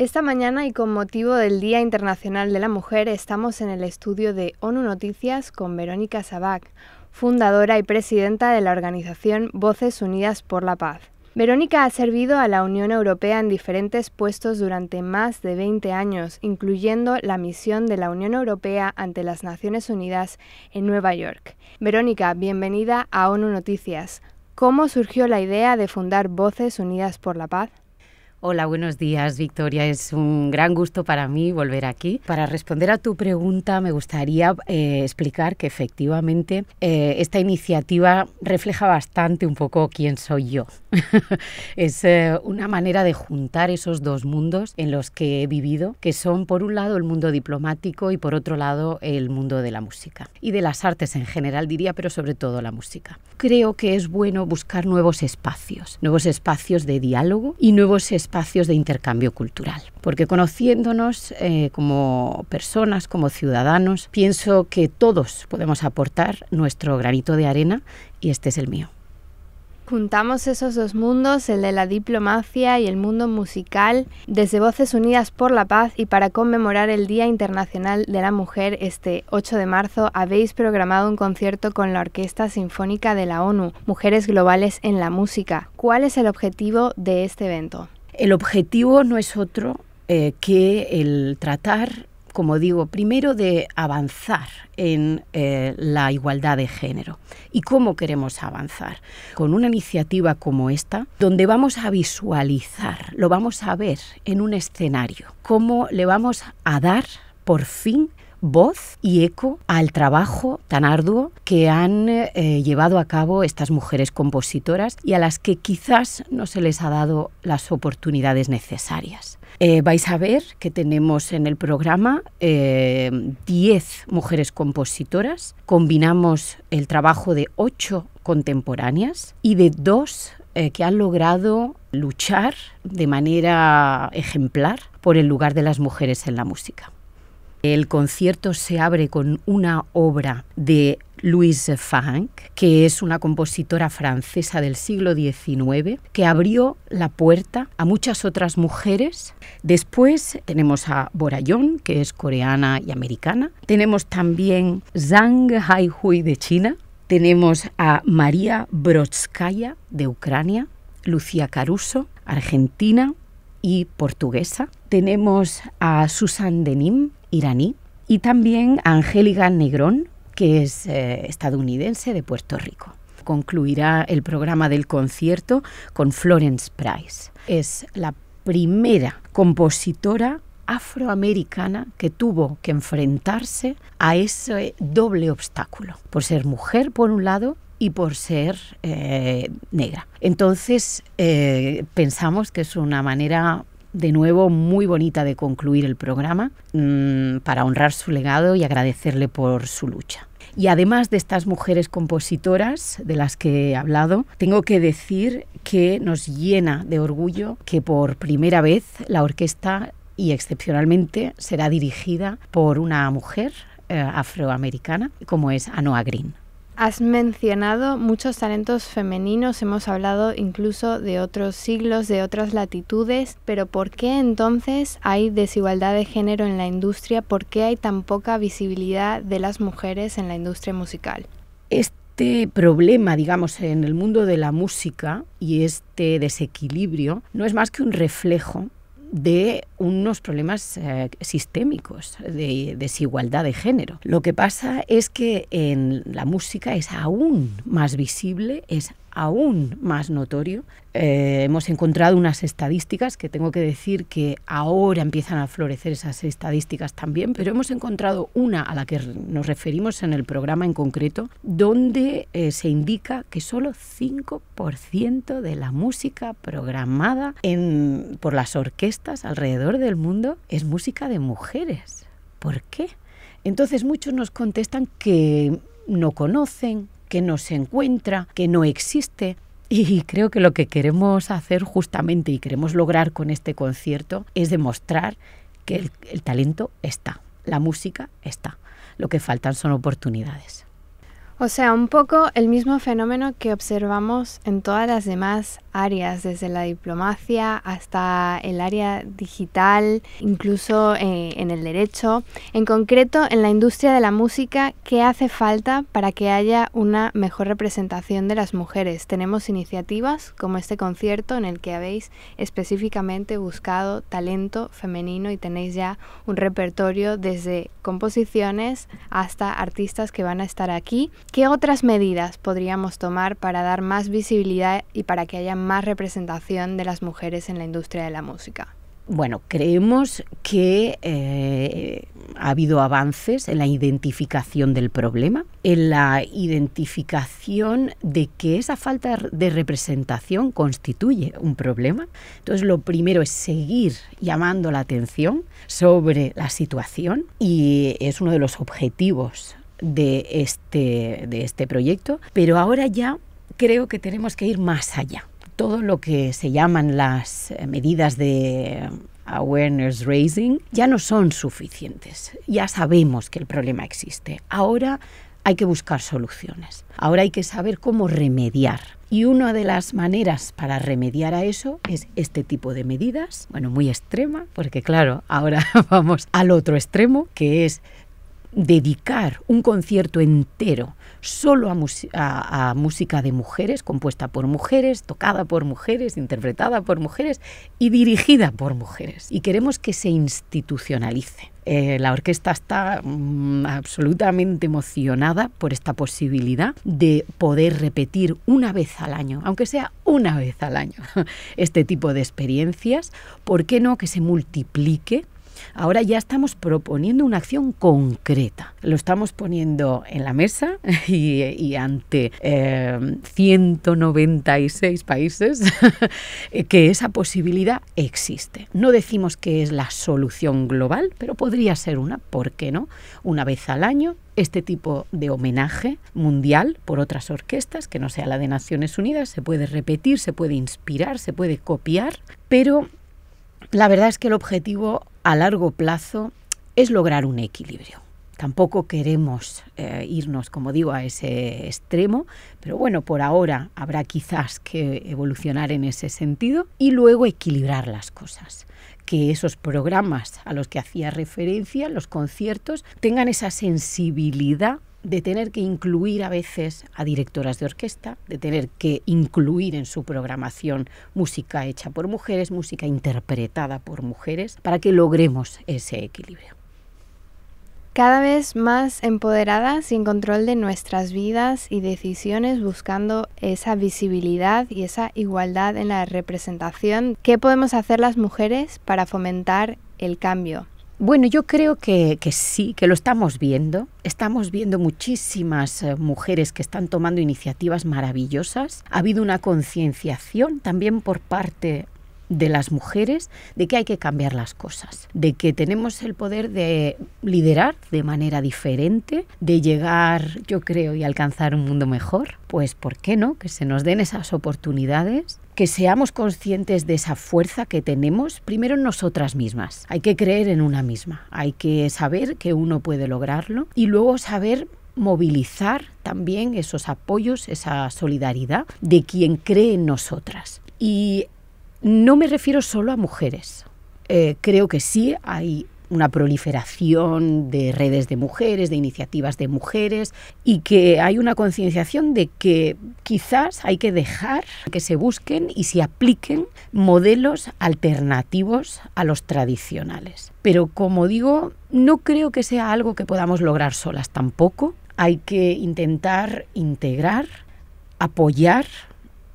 Esta mañana y con motivo del Día Internacional de la Mujer estamos en el estudio de ONU Noticias con Verónica Sabac, fundadora y presidenta de la organización Voces Unidas por la Paz. Verónica ha servido a la Unión Europea en diferentes puestos durante más de 20 años, incluyendo la misión de la Unión Europea ante las Naciones Unidas en Nueva York. Verónica, bienvenida a ONU Noticias. ¿Cómo surgió la idea de fundar Voces Unidas por la Paz? Hola, buenos días, Victoria. Es un gran gusto para mí volver aquí. Para responder a tu pregunta, me gustaría eh, explicar que efectivamente eh, esta iniciativa refleja bastante un poco quién soy yo. es eh, una manera de juntar esos dos mundos en los que he vivido, que son por un lado el mundo diplomático y por otro lado el mundo de la música y de las artes en general, diría, pero sobre todo la música. Creo que es bueno buscar nuevos espacios, nuevos espacios de diálogo y nuevos espacios de intercambio cultural. Porque conociéndonos eh, como personas, como ciudadanos, pienso que todos podemos aportar nuestro granito de arena y este es el mío. Juntamos esos dos mundos, el de la diplomacia y el mundo musical, desde Voces Unidas por la Paz y para conmemorar el Día Internacional de la Mujer este 8 de marzo habéis programado un concierto con la Orquesta Sinfónica de la ONU, Mujeres Globales en la Música. ¿Cuál es el objetivo de este evento? El objetivo no es otro eh, que el tratar, como digo, primero de avanzar en eh, la igualdad de género. ¿Y cómo queremos avanzar? Con una iniciativa como esta, donde vamos a visualizar, lo vamos a ver en un escenario, cómo le vamos a dar por fin voz y eco al trabajo tan arduo que han eh, llevado a cabo estas mujeres compositoras y a las que quizás no se les ha dado las oportunidades necesarias. Eh, vais a ver que tenemos en el programa 10 eh, mujeres compositoras, combinamos el trabajo de 8 contemporáneas y de dos que han logrado luchar de manera ejemplar por el lugar de las mujeres en la música. El concierto se abre con una obra de Louise Franck, que es una compositora francesa del siglo XIX, que abrió la puerta a muchas otras mujeres. Después tenemos a Borayon, que es coreana y americana. Tenemos también Zhang Haihui de China. Tenemos a María Brodskaya de Ucrania, Lucía Caruso, argentina y portuguesa. Tenemos a Susan Denim, iraní, y también a Angélica Negrón, que es eh, estadounidense de Puerto Rico. Concluirá el programa del concierto con Florence Price. Es la primera compositora afroamericana que tuvo que enfrentarse a ese doble obstáculo, por ser mujer por un lado y por ser eh, negra. Entonces eh, pensamos que es una manera de nuevo muy bonita de concluir el programa mm, para honrar su legado y agradecerle por su lucha. Y además de estas mujeres compositoras de las que he hablado, tengo que decir que nos llena de orgullo que por primera vez la orquesta y excepcionalmente será dirigida por una mujer eh, afroamericana como es Anoa Green. Has mencionado muchos talentos femeninos, hemos hablado incluso de otros siglos, de otras latitudes, pero ¿por qué entonces hay desigualdad de género en la industria? ¿Por qué hay tan poca visibilidad de las mujeres en la industria musical? Este problema, digamos, en el mundo de la música y este desequilibrio no es más que un reflejo de unos problemas eh, sistémicos de desigualdad de género. Lo que pasa es que en la música es aún más visible, es aún más notorio. Eh, hemos encontrado unas estadísticas que tengo que decir que ahora empiezan a florecer esas estadísticas también, pero hemos encontrado una a la que nos referimos en el programa en concreto, donde eh, se indica que solo 5% de la música programada por las orquestas alrededor del mundo es música de mujeres. ¿Por qué? Entonces muchos nos contestan que no conocen, que no se encuentra, que no existe. Y creo que lo que queremos hacer justamente y queremos lograr con este concierto es demostrar que el, talento está, la música está. Lo que faltan son oportunidades. O sea, un poco el mismo fenómeno que observamos en todas las demás áreas, desde la diplomacia hasta el área digital, incluso eh, en el derecho. En concreto, en la industria de la música, ¿qué hace falta para que haya una mejor representación de las mujeres? Tenemos iniciativas como este concierto en el que habéis específicamente buscado talento femenino y tenéis ya un repertorio desde composiciones hasta artistas que van a estar aquí. ¿Qué otras medidas podríamos tomar para dar más visibilidad y para que haya más representación de las mujeres en la industria de la música? Bueno, creemos que eh, ha habido avances en la identificación del problema, en la identificación de que esa falta de representación constituye un problema. Entonces, lo primero es seguir llamando la atención sobre la situación y es uno de los objetivos de este, de este proyecto, pero ahora ya creo que tenemos que ir más allá todo lo que se llaman las eh, medidas de awareness raising ya no son suficientes. Ya sabemos que el problema existe. Ahora hay que buscar soluciones. Ahora hay que saber cómo remediar. Y una de las maneras para remediar a eso es este tipo de medidas, bueno, muy extrema, porque claro, ahora vamos al otro extremo, que es dedicar un concierto entero solo a, música de mujeres, compuesta por mujeres, tocada por mujeres, interpretada por mujeres y dirigida por mujeres. Y queremos que se institucionalice. Eh, la orquesta está mm, absolutamente emocionada por esta posibilidad de poder repetir una vez al año, aunque sea una vez al año, este tipo de experiencias. ¿Por qué no que se multiplique? Ahora ya estamos proponiendo una acción concreta. Lo estamos poniendo en la mesa y, ante 196 eh, países que esa posibilidad existe. No decimos que es la solución global, pero podría ser una, ¿por qué no? Una vez al año este tipo de homenaje mundial por otras orquestas, que no sea la de Naciones Unidas, se puede repetir, se puede inspirar, se puede copiar, pero la verdad es que el objetivo a largo plazo es lograr un equilibrio. Tampoco queremos eh, irnos, como digo, a ese extremo, pero bueno, por ahora habrá quizás que evolucionar en ese sentido y luego equilibrar las cosas que esos programas a los que hacía referencia, los conciertos, tengan esa sensibilidad de tener que incluir a veces a directoras de orquesta, de tener que incluir en su programación música hecha por mujeres, música interpretada por mujeres, para que logremos ese equilibrio. Cada vez más empoderadas sin control de nuestras vidas y decisiones, buscando esa visibilidad y esa igualdad en la representación. ¿Qué podemos hacer las mujeres para fomentar el cambio? Bueno, yo creo que, sí, que lo estamos viendo. Estamos viendo muchísimas eh, mujeres que están tomando iniciativas maravillosas. Ha habido una concienciación también por parte de las mujeres de que hay que cambiar las cosas, de que tenemos el poder de liderar de manera diferente, de llegar, yo creo, y alcanzar un mundo mejor, pues ¿por qué no? Que se nos den esas oportunidades que seamos conscientes de esa fuerza que tenemos primero en nosotras mismas. Hay que creer en una misma, hay que saber que uno puede lograrlo y luego saber movilizar también esos apoyos, esa solidaridad de quien cree en nosotras. Y no me refiero solo a mujeres. Eh, creo que sí hay una proliferación de redes de mujeres, de iniciativas de mujeres y que hay una concienciación de que quizás hay que dejar que se busquen y se apliquen modelos alternativos a los tradicionales. Pero como digo, no creo que sea algo que podamos lograr solas tampoco. Hay que intentar integrar, apoyar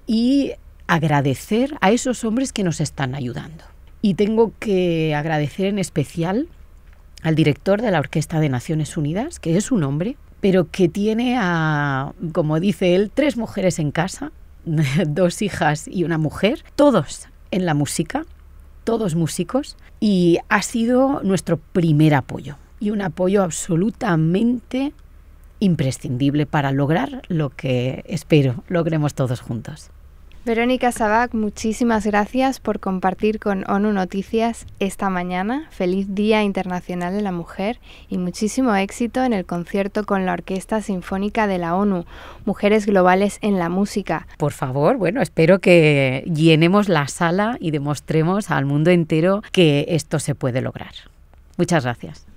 y agradecer a esos hombres que nos están ayudando. Y tengo que agradecer en especial al director de la Orquesta de Naciones Unidas, que es un hombre, pero que tiene como dice él, tres mujeres en casa, dos hijas y una mujer, todos en la música, todos músicos, y ha sido nuestro primer apoyo, y un apoyo absolutamente imprescindible para lograr lo que espero logremos todos juntos. Verónica Sabac, muchísimas gracias por compartir con ONU Noticias esta mañana. Feliz Día Internacional de la Mujer y muchísimo éxito en el concierto con la Orquesta Sinfónica de la ONU, Mujeres Globales en la Música. Por favor, bueno, espero que llenemos la sala y demostremos al mundo entero que esto se puede lograr. Muchas gracias.